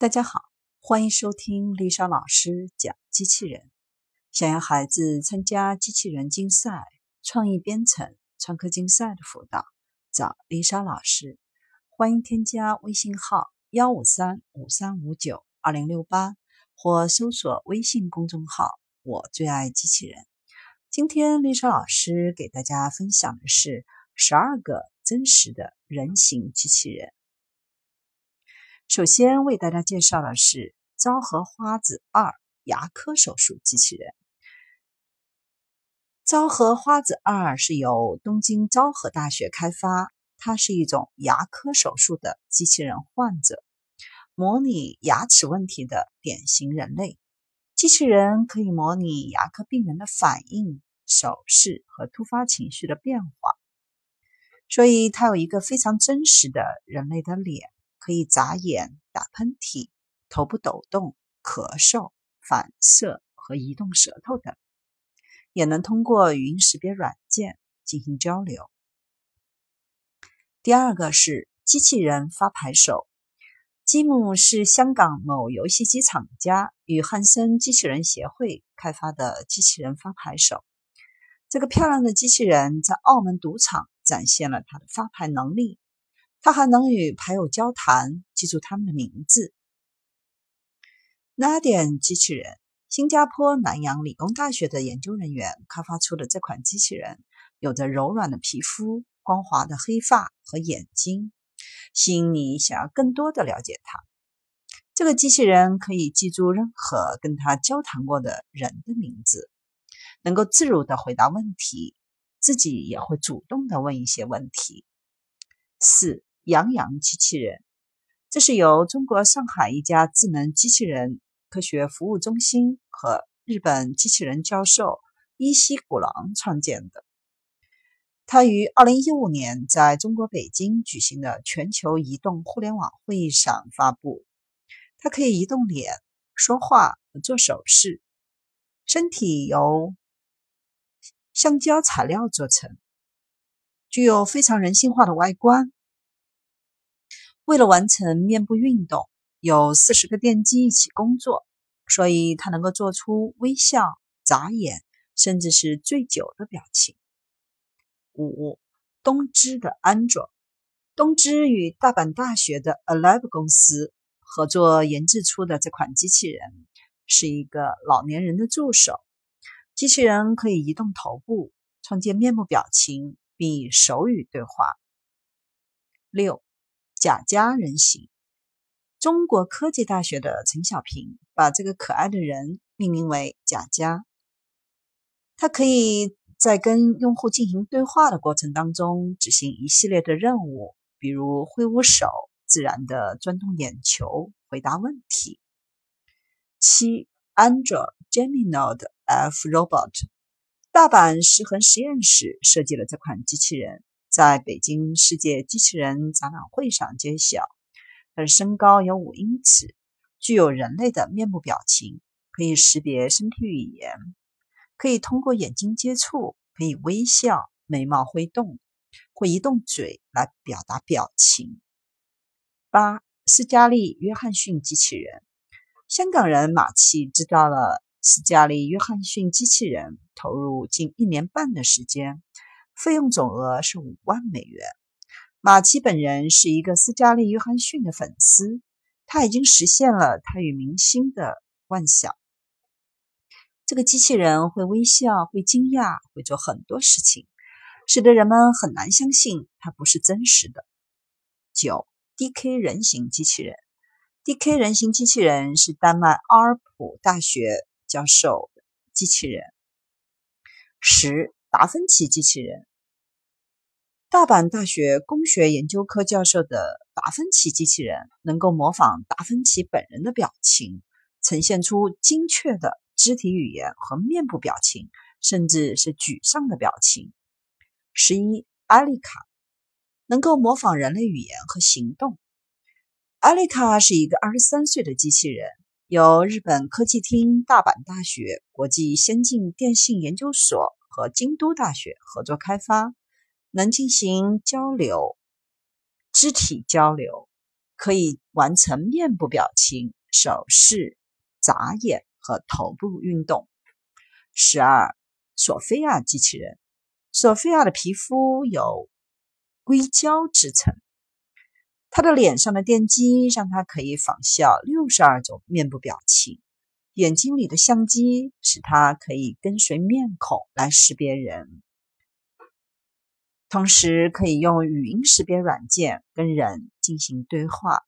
大家好，欢迎收听丽莎老师讲机器人。想要孩子参加机器人竞赛、创意编程、创客竞赛的辅导，找丽莎老师。欢迎添加微信号幺五三五三五九二零六八，或搜索微信公众号“我最爱机器人”。今天丽莎老师给大家分享的是十二个真实的人形机器人。首先为大家介绍的是昭和花子二牙科手术机器人。昭和花子二是由东京昭和大学开发，它是一种牙科手术的机器人患者，模拟牙齿问题的典型人类。机器人可以模拟牙科病人的反应、手势和突发情绪的变化，所以它有一个非常真实的人类的脸。可以眨眼、打喷嚏、头部抖动、咳嗽、反射和移动舌头等，也能通过语音识别软件进行交流。第二个是机器人发牌手，积木是香港某游戏机厂家与汉森机器人协会开发的机器人发牌手。这个漂亮的机器人在澳门赌场展现了它的发牌能力。他还能与牌友交谈，记住他们的名字。Nadia 机器人，新加坡南洋理工大学的研究人员开发出的这款机器人，有着柔软的皮肤、光滑的黑发和眼睛，吸引你想要更多的了解它。这个机器人可以记住任何跟他交谈过的人的名字，能够自如的回答问题，自己也会主动的问一些问题。四。杨洋机器人，这是由中国上海一家智能机器人科学服务中心和日本机器人教授伊西古郎创建的。它于二零一五年在中国北京举行的全球移动互联网会议上发布。它可以移动脸、说话和做手势。身体由橡胶材料做成，具有非常人性化的外观。为了完成面部运动，有四十个电机一起工作，所以它能够做出微笑、眨眼，甚至是醉酒的表情。五，东芝的安卓，东芝与大阪大学的 Alive 公司合作研制出的这款机器人，是一个老年人的助手。机器人可以移动头部，创建面部表情，并以手语对话。六。贾家人形，中国科技大学的陈小平把这个可爱的人命名为贾家。他可以在跟用户进行对话的过程当中执行一系列的任务，比如挥舞手、自然的转动眼球、回答问题。七，Android Gemini F Robot，大阪石衡实验室设计了这款机器人。在北京世界机器人展览会上揭晓，它的身高有五英尺，具有人类的面部表情，可以识别身体语言，可以通过眼睛接触，可以微笑，眉毛会动，会移动嘴来表达表情。八，斯嘉丽·约翰逊机器人，香港人马奇知道了斯嘉丽·约翰逊机器人，投入近一年半的时间。费用总额是五万美元。马奇本人是一个斯嘉丽·约翰逊的粉丝，他已经实现了他与明星的幻想。这个机器人会微笑，会惊讶，会做很多事情，使得人们很难相信它不是真实的。九，DK 人形机器人，DK 人形机器人是丹麦阿尔普大学教授机器人。十，达芬奇机器人。大阪大学工学研究科教授的达芬奇机器人能够模仿达芬奇本人的表情，呈现出精确的肢体语言和面部表情，甚至是沮丧的表情。十一，艾丽卡能够模仿人类语言和行动。艾丽卡是一个二十三岁的机器人，由日本科技厅、大阪大学国际先进电信研究所和京都大学合作开发。能进行交流、肢体交流，可以完成面部表情、手势、眨眼和头部运动。十二，索菲亚机器人。索菲亚的皮肤有硅胶制成，她的脸上的电机让她可以仿效六十二种面部表情。眼睛里的相机使她可以跟随面孔来识别人，同时可以用语音识别软件跟人进行对话。